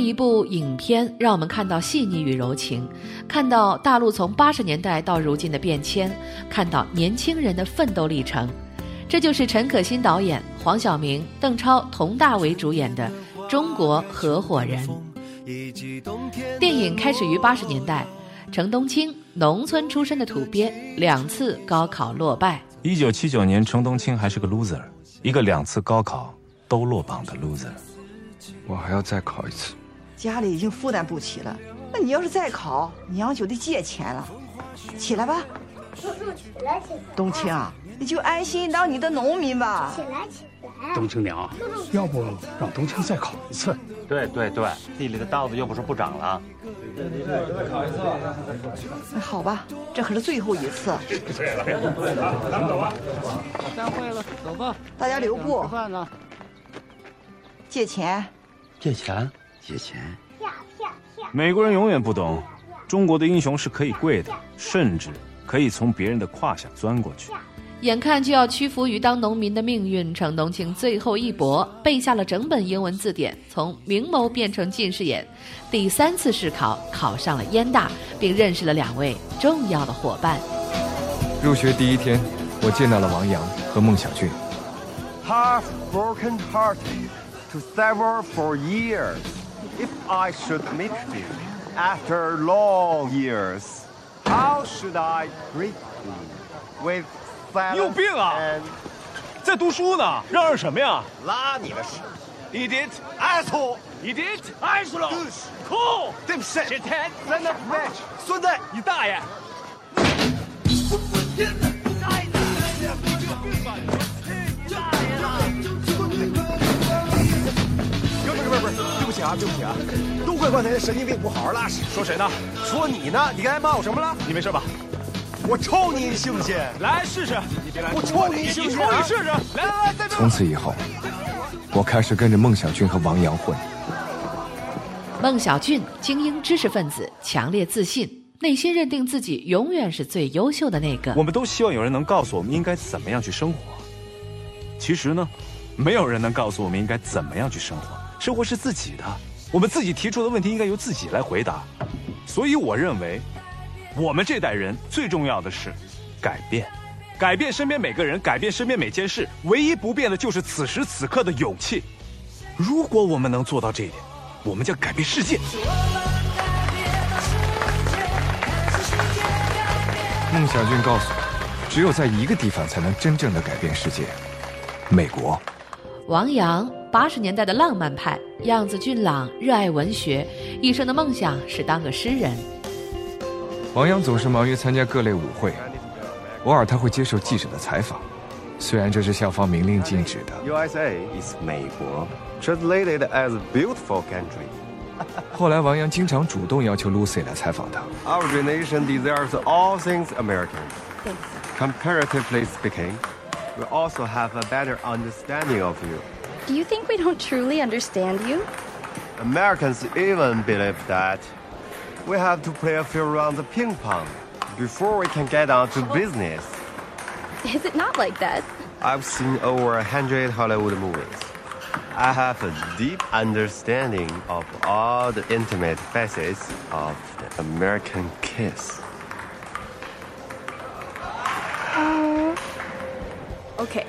么一部影片，让我们看到细腻与柔情，看到大陆从八十年代到如今的变迁，看到年轻人的奋斗历程。这就是陈可辛导演、黄晓明、邓超、佟大为主演的《中国合伙人》。电影开始于八十年代，程东青，农村出身的土鳖，两次高考落败。一九七九年，程东青还是个 loser，一个两次高考都落榜的 loser。我还要再考一次，家里已经负担不起了。那你要是再考，娘就得借钱了。起来吧，叔叔起来起来。冬青啊，你就安心当你的农民吧。起来起来。冬青娘，要不让冬青再考一次？对对对，地里的稻子又不是不长了。再考一次。那好吧，这可是最后一次。对了，咱们走吧。散会了，走吧。大家留步。吃饭呢。借钱。借钱，借钱。美国人永远不懂，中国的英雄是可以跪的，甚至可以从别人的胯下钻过去。眼看就要屈服于当农民的命运，程东青最后一搏，背下了整本英文字典，从明眸变成近视眼，第三次试考考上了燕大，并认识了两位重要的伙伴。入学第一天，我见到了王阳和孟小俊。Half broken hearted. to sever for years. If I should meet you after long years, how should I greet you? With 你有病啊！在读书呢，嚷嚷什么呀？拉你的屎！Idiot! asshole! 酷！对不起，shithead! son of bitch！孙子，你大爷！啊，对不起啊，都怪刚才那神经病不好好拉屎。说谁呢？说你呢？你刚才骂我什么了？你没事吧？我抽你，你信不信？来试试。你别来，我抽你，你信不信？抽你试试。来来来。从此以后，我开始跟着孟小俊和王阳混。孟小俊，精英知识分子，强烈自信，内心认定自己永远是最优秀的那个。我们都希望有人能告诉我们应该怎么样去生活。其实呢，没有人能告诉我们应该怎么样去生活。生活是自己的，我们自己提出的问题应该由自己来回答。所以我认为，我们这代人最重要的是改变，改变身边每个人，改变身边每件事。唯一不变的就是此时此刻的勇气。如果我们能做到这一点，我们将改变世界。孟小俊告诉我，只有在一个地方才能真正的改变世界，美国。王阳，八十年代的浪漫派，样子俊朗，热爱文学，一生的梦想是当个诗人。王阳总是忙于参加各类舞会，偶尔他会接受记者的采访，虽然这是校方明令禁止的。USA is 美国，translated as beautiful country。后来，王阳经常主动要求 Lucy 来采访他。Our generation deserves all things American. Comparatively speaking, we also have a better understanding of you. Do you think we don't truly understand you? Americans even believe that we have to play a few rounds of ping pong before we can get on to oh. business. Is it not like that? I've seen over a hundred Hollywood movies. I have a deep understanding of all the intimate facets of the American kiss. Oh. OK，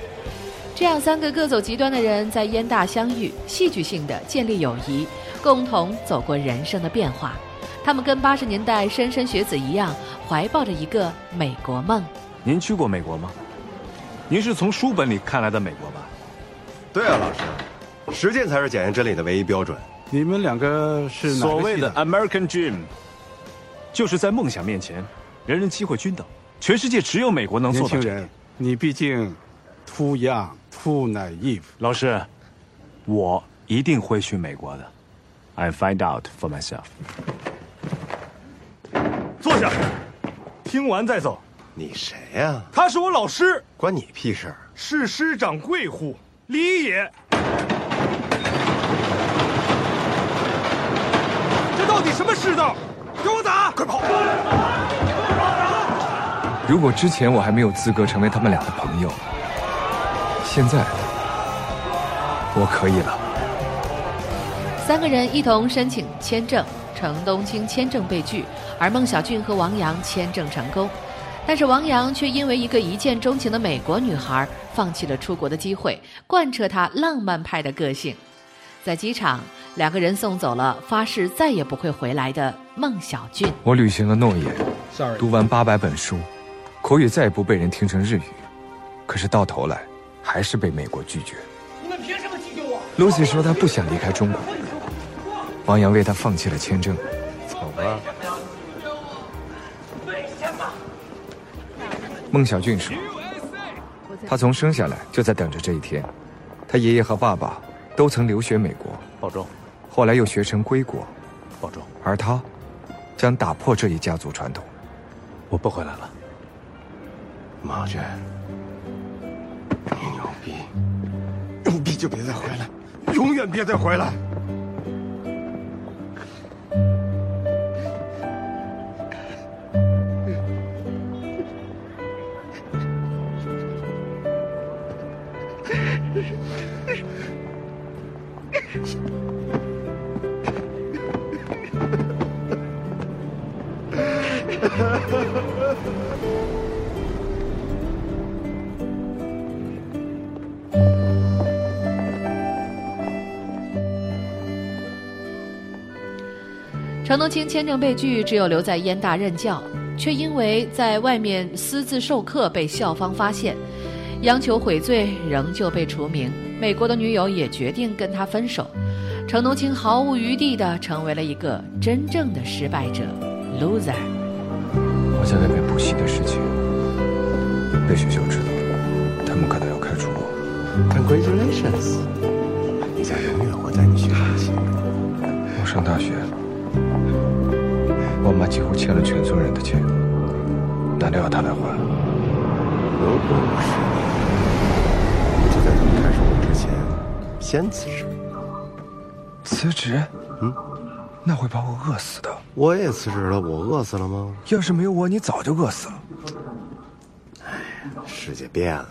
这样三个各走极端的人在烟大相遇，戏剧性的建立友谊，共同走过人生的变化。他们跟八十年代莘莘学子一样，怀抱着一个美国梦。您去过美国吗？您是从书本里看来的美国吧？对啊，老师，实践才是检验真理的唯一标准。你们两个是哪所谓的？American Dream，就是在梦想面前，人人机会均等，全世界只有美国能做到这一点。年轻人，你毕竟 too young, too naive。老师，我一定会去美国的。I find out for myself。坐下，听完再走。你谁呀、他是我老师，关你屁事儿！是师长贵乎？礼也。这到底什么世道？给我打！快跑！如果之前我还没有资格成为他们俩的朋友，现在我可以了。三个人一同申请签证，程东青签证被拒，而孟小俊和王阳签证成功。但是王阳却因为一个一见钟情的美国女孩，放弃了出国的机会，贯彻他浪漫派的个性。在机场，两个人送走了发誓再也不会回来的孟小俊。我履行了诺言 Sorry 读完八百本书，口语再也不被人听成日语。可是到头来，还是被美国拒绝。你们凭什么拒绝我？Lucy 说她不想离开中国，王阳为她放弃了签证。走吧。为什么？孟小俊说，他从生下来就在等着这一天。他爷爷和爸爸都曾留学美国，保重，后来又学成归国，保重。而他将打破这一家族传统。我不回来了。马娟，就别再回来，永远别再回来。程冬青签证被拒，只有留在燕大任教，却因为在外面私自授课被校方发现，央求悔罪，仍旧被除名。美国的女友也决定跟他分手，程东青毫无余地的成为了一个真正的失败者，loser。我在外面补习的事情被学校知道了，他们可能要开除我。Congratulations！你将永远活在你学生的心里。我上大学，几乎欠了全村人的钱，难道要他来还？如果不是你，我就在他们开始我之前先辞职。辞职？嗯，那会把我饿死的。我也辞职了，我饿死了吗？要是没有我，你早就饿死了。哎世界变了，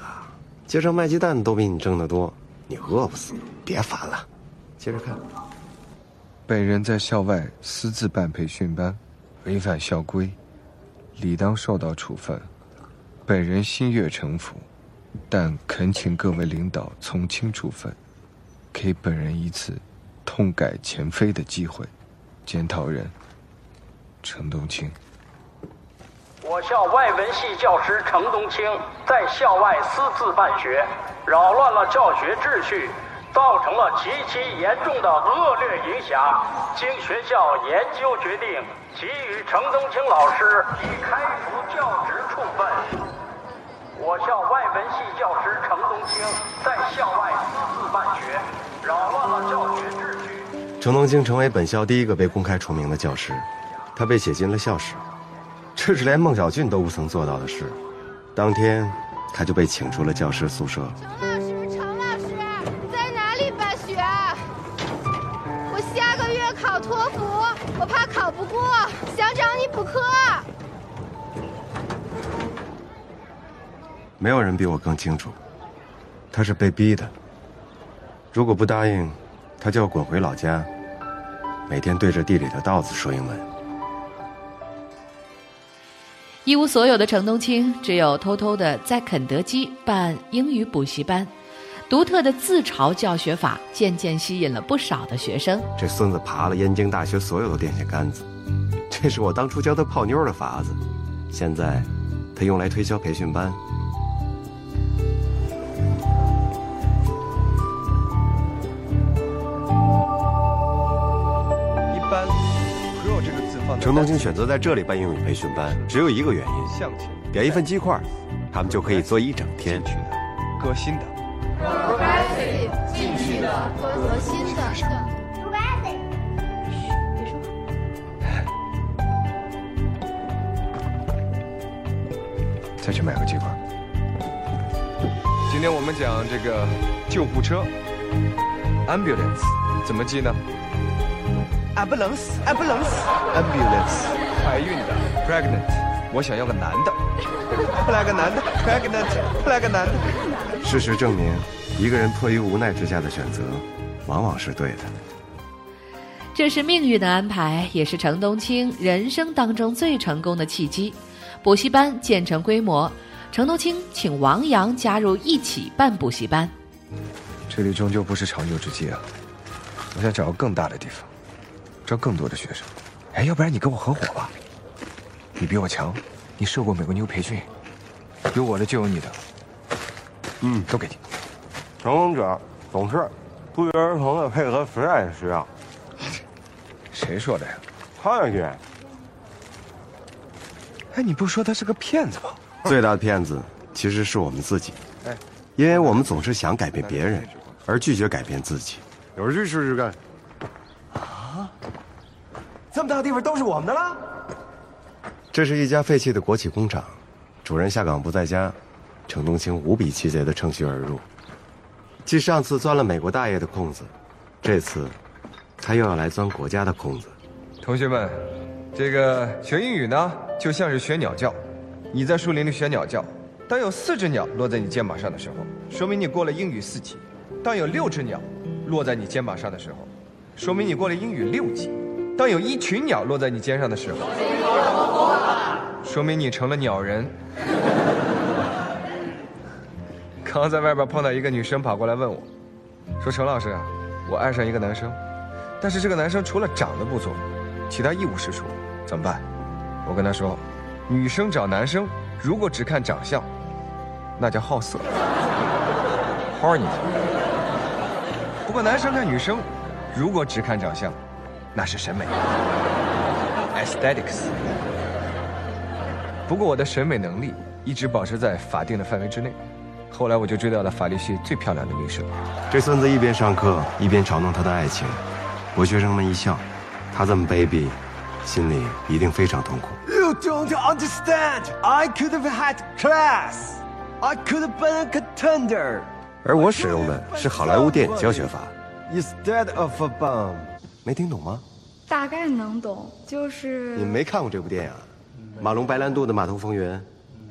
街上卖鸡蛋都比你挣得多，你饿不死，别烦了。接着看，本人在校外私自办培训班，违反校规，理当受到处分。本人心悦诚服，但恳请各位领导从轻处分，给本人一次痛改前非的机会。检讨人：程冬青。我校外文系教师程冬青在校外私自办学，扰乱了教学秩序，造成了极其严重的恶劣影响。经学校研究决定，给予程东青老师以开除教职处分。我校外文系教师程东青在校外私自办学，扰乱了教学秩序。程东青成为本校第一个被公开除名的教师，他被写进了校史，这是连孟小俊都不曾做到的事。当天，他就被请出了教师宿舍。没有人比我更清楚，他是被逼的。如果不答应，他就要滚回老家，每天对着地里的稻子说英文。一无所有的程冬青，只有偷偷的在肯德基办英语补习班。独特的自嘲教学法渐渐吸引了不少的学生。这孙子爬了燕京大学所有的电线杆子，这是我当初教他泡妞的法子，现在他用来推销培训班。程东青选择在这里办英语培训班，只有一个原因：点一份鸡块，他们就可以做一整天。革新的。Progressive 进去的革新的。Progressive。别说再去买个鸡块。今天我们讲这个救护车，ambulance 怎么记呢？ambulance，ambulance，ambulance。怀孕的，pregnant。我想要个男的，来个男的，pregnant，来个男的。事实证明，一个人迫于无奈之下的选择，往往是对的。这是命运的安排，也是程冬青人生当中最成功的契机。补习班建成规模，程冬青请王阳加入一起办补习班。这里终究不是长久之计啊！我想找个更大的地方，招更多的学生。哎，要不然你跟我合伙吧？你比我强，你受过美国妞培训，有我的就有你的。嗯，都给你。成功者总是不约而同的配合时代的需要。谁说的呀？他也。哎，你不说他是个骗子吗？最大的骗子其实是我们自己。哎，因为我们总是想改变别人，而拒绝改变自己。有事去试试看。啊！这么大的地方都是我们的了？这是一家废弃的国企工厂，主人下岗不在家，程东青无比气贼的乘虚而入。继上次钻了美国大爷的空子，这次他又要来钻国家的空子。同学们，这个学英语呢，就像是学鸟叫。你在树林里学鸟叫，当有四只鸟落在你肩膀上的时候，说明你过了英语四级；当有六只鸟落在你肩膀上的时候，说明你过了英语六级；当有一群鸟落在你肩上的时候。说明你成了鸟人。刚在外边碰到一个女生跑过来问我，说：“陈老师，我爱上一个男生，但是这个男生除了长得不错，其他一无是处，怎么办？”我跟他说：“女生找男生，如果只看长相，那叫好色，horny。不过男生看女生，如果只看长相，那是审美，aesthetics。”不过我的审美能力一直保持在法定的范围之内。后来我就追到了法律系最漂亮的女生。这孙子一边上课一边嘲弄他的爱情，我学生们一笑。他这么卑鄙，心里一定非常痛苦。You don't understand. I could have had class. I could have been a contender. 而我使用的是好莱坞电影教学法。Instead of a bomb. 没听懂吗？大概能懂，就是你没看过这部电影？马龙白兰度的《码头风云》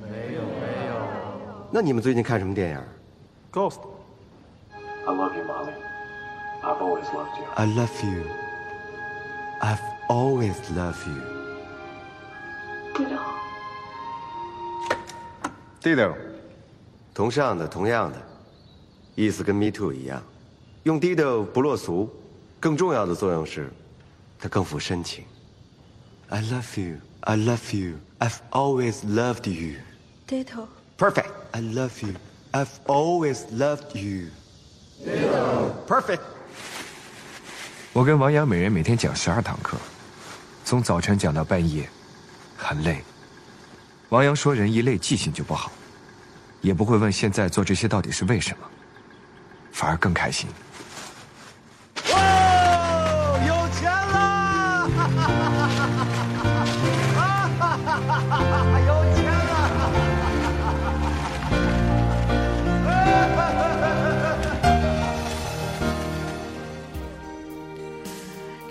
没有没有。那你们最近看什么电影？Ghost。I love you, mommy. I've always loved you. I love you. I've always loved you. Ditto. Ditto，同上的，同样的，意思跟 Me Too 一样。用 Ditto 不落俗，更重要的作用是，它更富深情。I love you. I love you. I've always loved you. Ditto. Perfect. I love you. I've always loved you. Ditto. Perfect. 我跟王阳每人每天讲十二堂课，从早晨讲到半夜，很累。王阳说人一累记性就不好，也不会问现在做这些到底是为什么，反而更开心。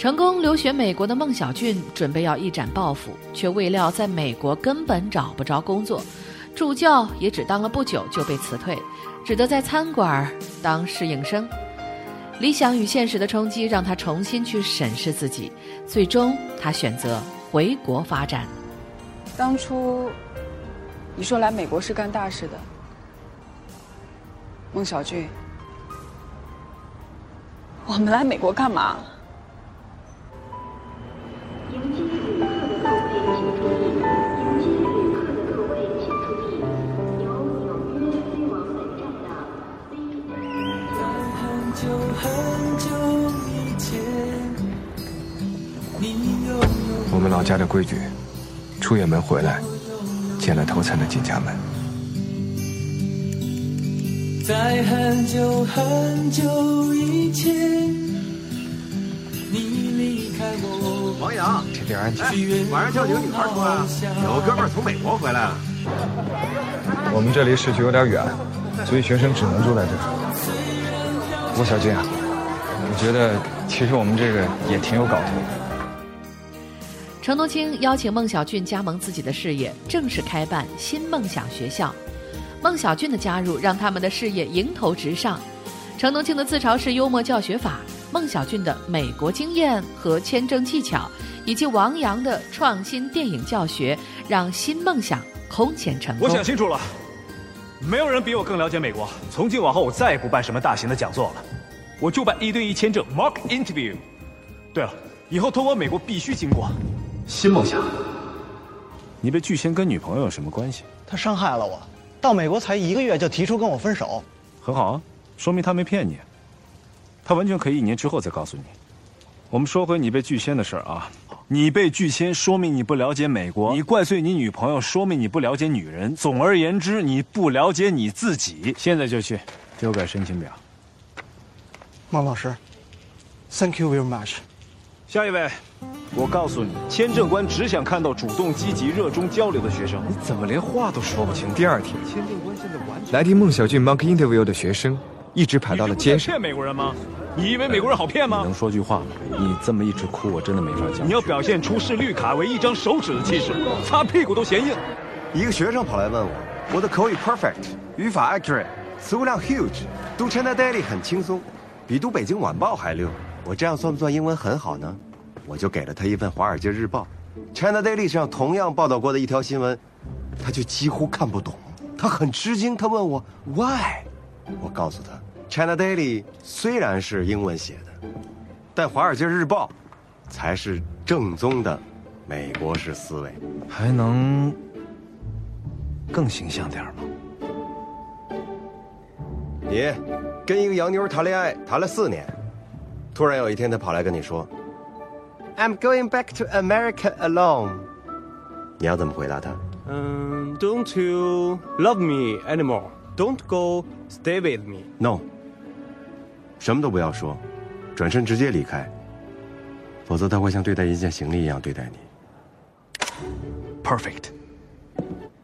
成功留学美国的孟小俊准备要一展抱负，却未料在美国根本找不着工作，助教也只当了不久就被辞退，只得在餐馆当侍应生。理想与现实的冲击让他重新去审视自己，最终他选择回国发展。当初你说来美国是干大事的，孟小俊，我们来美国干嘛？我们老家的规矩，出远门回来，见了头才能进家门。在很久很久以前，你离开我。王阳，这点安全。晚上叫几个女孩出来，有个哥们儿从美国回来了。我们这离市区有点远，所以学生只能住在这儿。郭小军啊，我觉得其实我们这个也挺有搞头的。程东青邀请孟小俊加盟自己的事业，正式开办新梦想学校。孟小俊的加入让他们的事业迎头直上。程东青的自嘲式幽默教学法，孟小俊的美国经验和签证技巧，以及王阳的创新电影教学，让新梦想空前成功。我想清楚了，没有人比我更了解美国。从今往后，我再也不办什么大型的讲座了，我就办一对一签证 （mock interview）。对了，以后通往美国必须经过。新梦想，你被拒签跟女朋友有什么关系？她伤害了我，到美国才一个月就提出跟我分手，很好啊，说明她没骗你。他完全可以一年之后再告诉你。我们说回你被拒签的事儿啊，你被拒签说明你不了解美国，你怪罪你女朋友说明你不了解女人，总而言之你不了解你自己。现在就去修改申请表。孟老师，Thank you very much。下一位。我告诉你，签证官只想看到主动、积极、热衷交流的学生。你怎么连话都说不清？第二天，签证官现在完全来听孟小俊 mock interview 的学生一直排到了街上。骗美国人吗？你以为美国人好骗吗？你能说句话吗？你这么一直哭，我真的没法讲。你要表现出视绿卡为一张手指的气势，擦屁股都嫌硬。一个学生跑来问我，我的口语 perfect，语法 accurate，词汇量 huge，读 China Daily 很轻松，比读北京晚报还溜。我这样算不算英文很好呢？我就给了他一份《华尔街日报》，China Daily 上同样报道过的一条新闻，他就几乎看不懂。他很吃惊，他问我 Why？我告诉他，China Daily 虽然是英文写的，但《华尔街日报》才是正宗的美国式思维。还能更形象点吗？你跟一个洋妞谈恋爱谈了四年，突然有一天她跑来跟你说。I'm going back to America alone。你要怎么回答她？嗯，Don't you love me anymore? Don't go stay with me. No。什么都不要说，转身直接离开，否则他会像对待一件行李一样对待你。Perfect。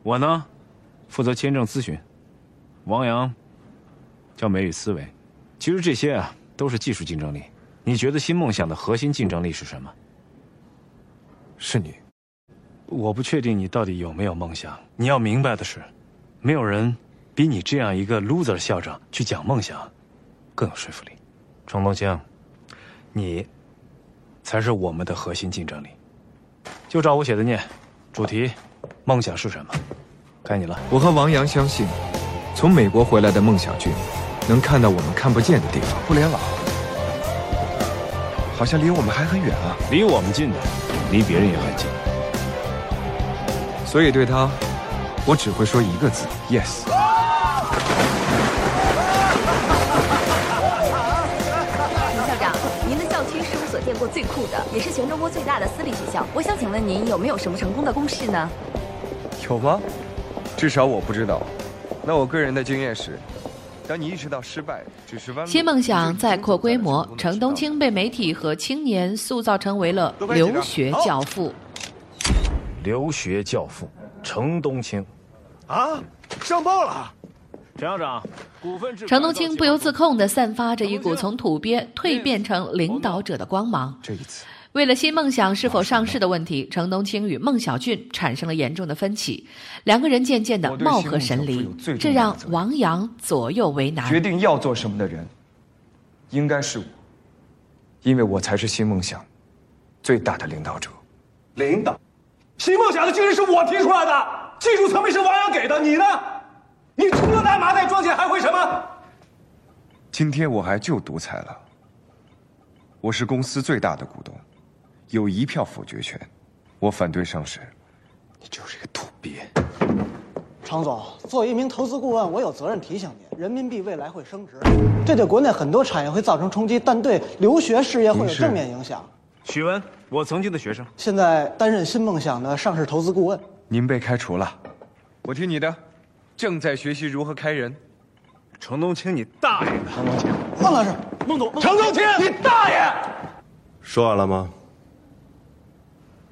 我呢，负责签证咨询。王阳教美语思维。其实这些啊，都是技术竞争力。你觉得新梦想的核心竞争力是什么？是你。我不确定你到底有没有梦想。你要明白的是，没有人比你这样一个 loser 校长去讲梦想更有说服力。程东青，你才是我们的核心竞争力。就照我写的念，主题：梦想是什么？该你了。我和王阳相信，从美国回来的梦想君，能看到我们看不见的地方。互联网好像离我们还很远啊。离我们近的，离别人也很近。所以对他，我只会说一个字：yes。见过最酷的，也是全中国最大的私立学校。我想请问您有没有什么成功的公式呢？有吗？至少我不知道。那我个人的经验是，当你意识到失败只是弯路，新梦想在扩规模，程东青被媒体和青年塑造成为了留学教父。留学教父程东青，啊，上报了！陈校长，股份制。程东青不由自控地散发着一股从土鳖蜕变成领导者的光芒。这一次，为了新梦想是否上市的问题，程东青与孟小俊产生了严重的分歧，两个人渐渐的貌合神离，这让王阳左右为难。决定要做什么的人，应该是我，因为我才是新梦想最大的领导者。领导，新梦想的精神是我提出来的，技术层面是王阳给的，你呢？你除了拿麻袋装钱还会什么？今天我还就独裁了。我是公司最大的股东，有一票否决权。我反对上市，你就是一个土鳖。常总，作为一名投资顾问，我有责任提醒您：人民币未来会升值，这对国内很多产业会造成冲击，但对留学事业会有正面影响。许文，我曾经的学生，现在担任新梦想的上市投资顾问。您被开除了，我听你的。正在学习如何开人，程东青，你大爷的！程东青，孟老师，孟总，程东青，你大爷！说完了吗？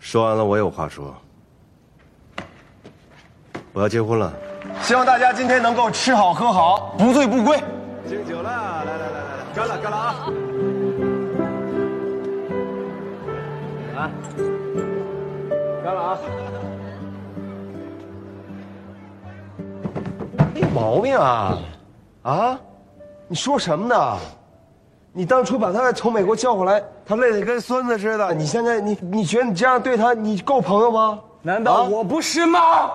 说完了，我有话说。我要结婚了，希望大家今天能够吃好喝好，不醉不归。敬酒了，来来来来来，干了干了啊！来，干了啊！没毛病啊，啊！你说什么呢？你当初把他从美国叫回来，他累得跟孙子似的。你现在你你觉得你这样对他，你够朋友吗？难道我不是吗？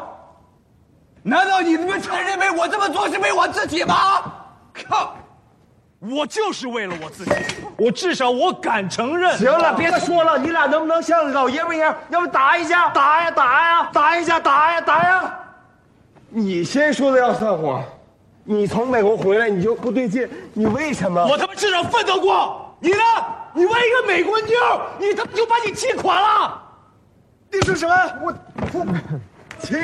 难道你们才认为我这么做是为我自己吗？靠！我就是为了我自己，我至少我敢承认。行了，别说了，你俩能不能像老爷们一样？要不打一架？打呀打呀，打一架打呀打呀！你先说的要算话，你从美国回来你就不对劲，你为什么？我他妈至少奋斗过，你呢？你为一个美国妞，你他妈就把你气垮了？你说什么？我我，请。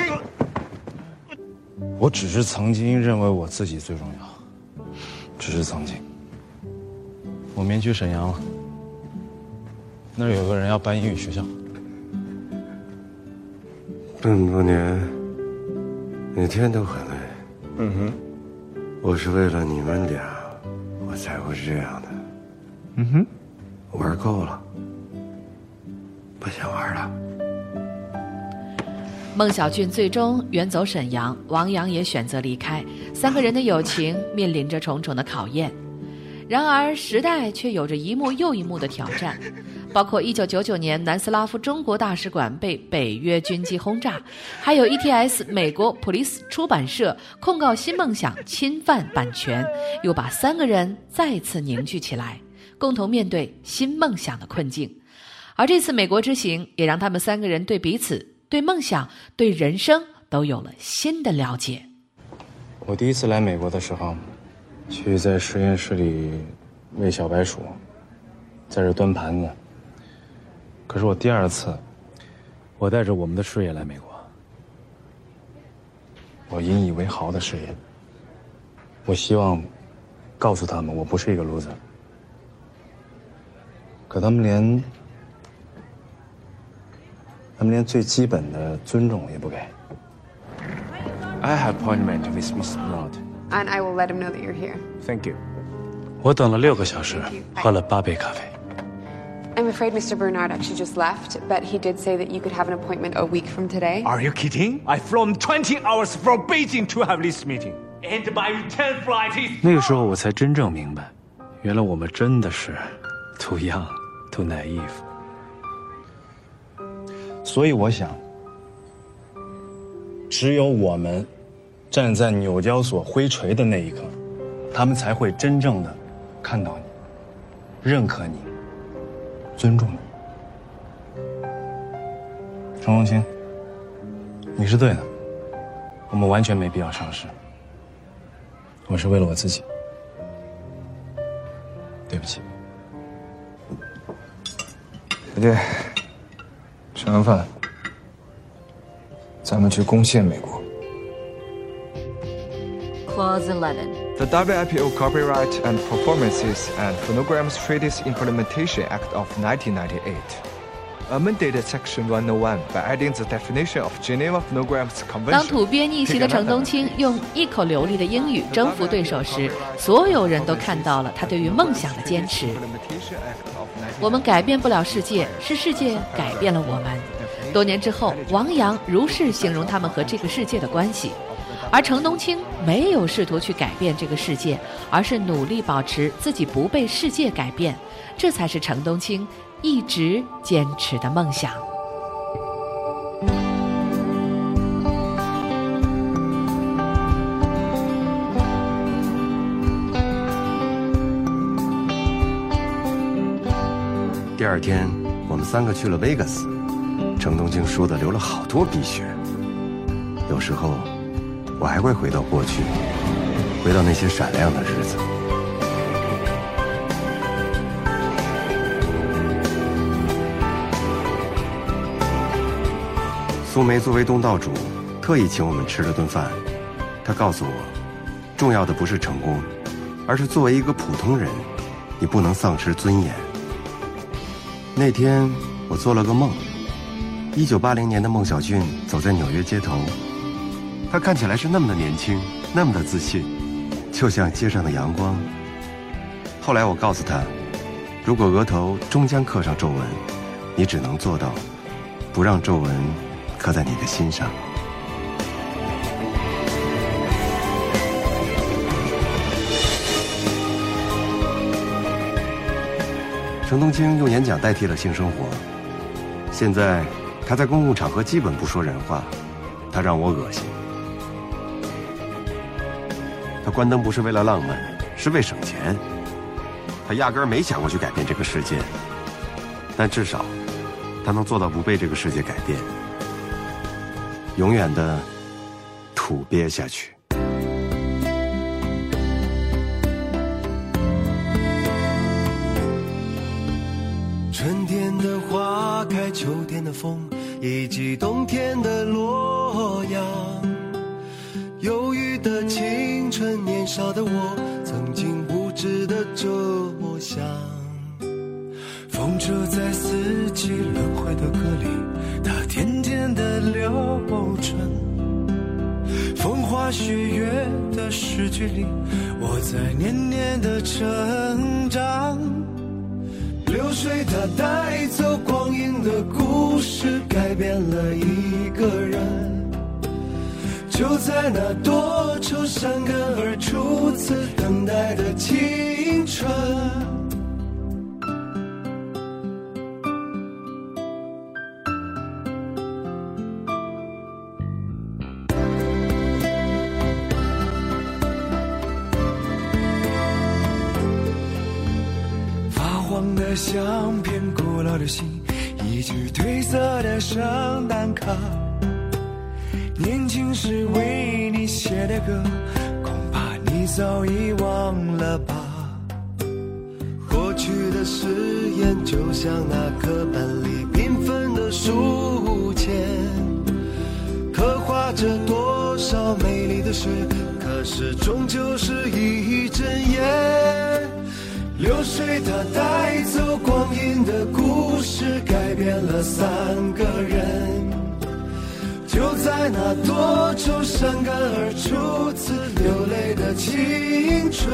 我只是曾经认为我自己最重要，只是曾经。我明去沈阳了，那儿有个人要办英语学校。这么多年。每天都很累，嗯哼，我是为了你们俩，我才会这样的，嗯哼，玩够了，不想玩了。孟小俊最终远走沈阳，王阳也选择离开，三个人的友情面临着重重的考验。然而时代却有着一幕又一幕的挑战。包括1999年南斯拉夫中国大使馆被北约军机轰炸，还有 ETS 美国普利斯出版社控告新梦想侵犯版权，又把三个人再次凝聚起来，共同面对新梦想的困境。而这次美国之行，也让他们三个人对彼此、对梦想、对人生都有了新的了解。我第一次来美国的时候，去在实验室里喂小白鼠，在这端盘子。可是我第二次，我带着我们的事业来美国，我引以为豪的事业。我希望告诉他们，我不是一个 loser。可他们连他们连最基本的尊重也不给。I have appointment with Mr. Bernard. And I will let him know that you're here. Thank you. 我等了六个小时，喝了八杯咖啡。I'm afraid Mr. Bernard actually just left, but he did say that you could have an appointment a week from today. Are you kidding? I flown 20 hours from Beijing to have this meeting. And my return flight is... 那个时候我才真正明白，原来我们真的是 too young, too naive。所以我想，只有我们站在纽交所挥锤的那一刻，他们才会真正的看到你，认可你。尊重你，程龙清，你是对的，我们完全没必要上市。我是为了我自己，对不起。姐姐，吃完饭，咱们去攻陷美国。Clause Eleven. The WIPO Copyright and Performances and Phonograms Treaties Implementation Act of 1998. amended Section 101 by adding the definition of Geneva Phonograms Convention. 当土鳖逆袭的程东青用一口流利的英语征服对手时，所有人都看到了他对于梦想的坚持。我们改变不了世界，是世界改变了我们。多年之后，王阳如是形容他们和这个世界的关系，而程东青没有试图去改变这个世界，而是努力保持自己不被世界改变，这才是程东青一直坚持的梦想。第二天，我们三个去了 Vegas，程东京输的流了好多鼻血。有时候，我还会回到过去，回到那些闪亮的日子。苏梅作为东道主，特意请我们吃了顿饭。她告诉我，重要的不是成功，而是作为一个普通人，你不能丧失尊严。那天我做了个梦，一九八零年的孟小俊走在纽约街头，他看起来是那么的年轻，那么的自信，就像街上的阳光。后来我告诉他，如果额头终将刻上皱纹，你只能做到不让皱纹刻在你的心上。程冬青用演讲代替了性生活。现在他在公共场合基本不说人话，他让我恶心。他关灯不是为了浪漫，是为省钱。他压根儿没想过去改变这个世界，但至少他能做到不被这个世界改变，永远的土鳖下去。轮回的歌里，它渐渐的流转。风花雪月的诗句里，我在年年的成长。流水它带走光阴的故事，改变了一个人。就在那多愁善感而初次等待的青春。早已忘了吧。过去的誓言，就像那课本里缤纷的书签，刻画着多少美丽的诗，可是终究是一阵烟。流水它带走光阴的故事，改变了三个人。就在那多愁善感而初次流泪的青春。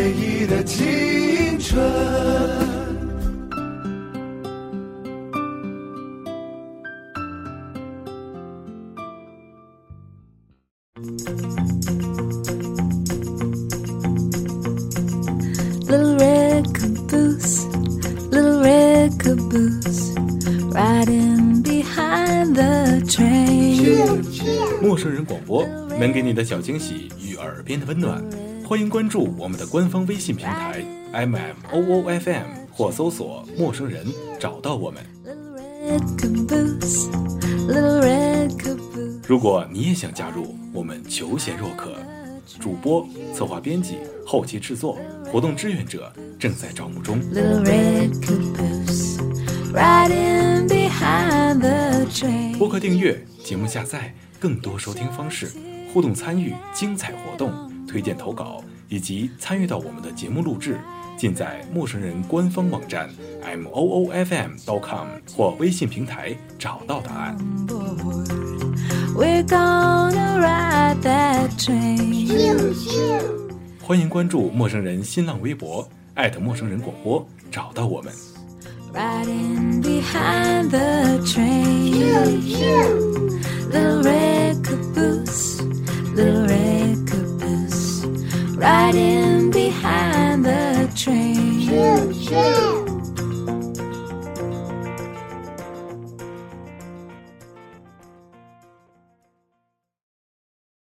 回忆的青春。Little red caboose, little red caboose, riding behind the train. 陌生人广播能给你的小惊喜与耳边的温暖，欢迎关注我们的官方微信平台 M M O O F M 或搜索“陌生人”找到我们。Red caboose, little red caboose. 如果你也想加入，我们求贤若渴，主播、策划、编辑、后期制作、活动志愿者正在招募中。Little red caboose, riding behind the train. 播客订阅、节目下载、更多收听方式、互动参与、精彩活动、推荐投稿以及参与到我们的节目录制，尽在陌生人官方网站 m o o f m dot com 或微信平台找到答案。We're gonna ride that train. 欢迎关注陌生人新浪微博艾特陌生人广播，找到我们。Riding behind the train. Little red riding behind the train. Choo, choo.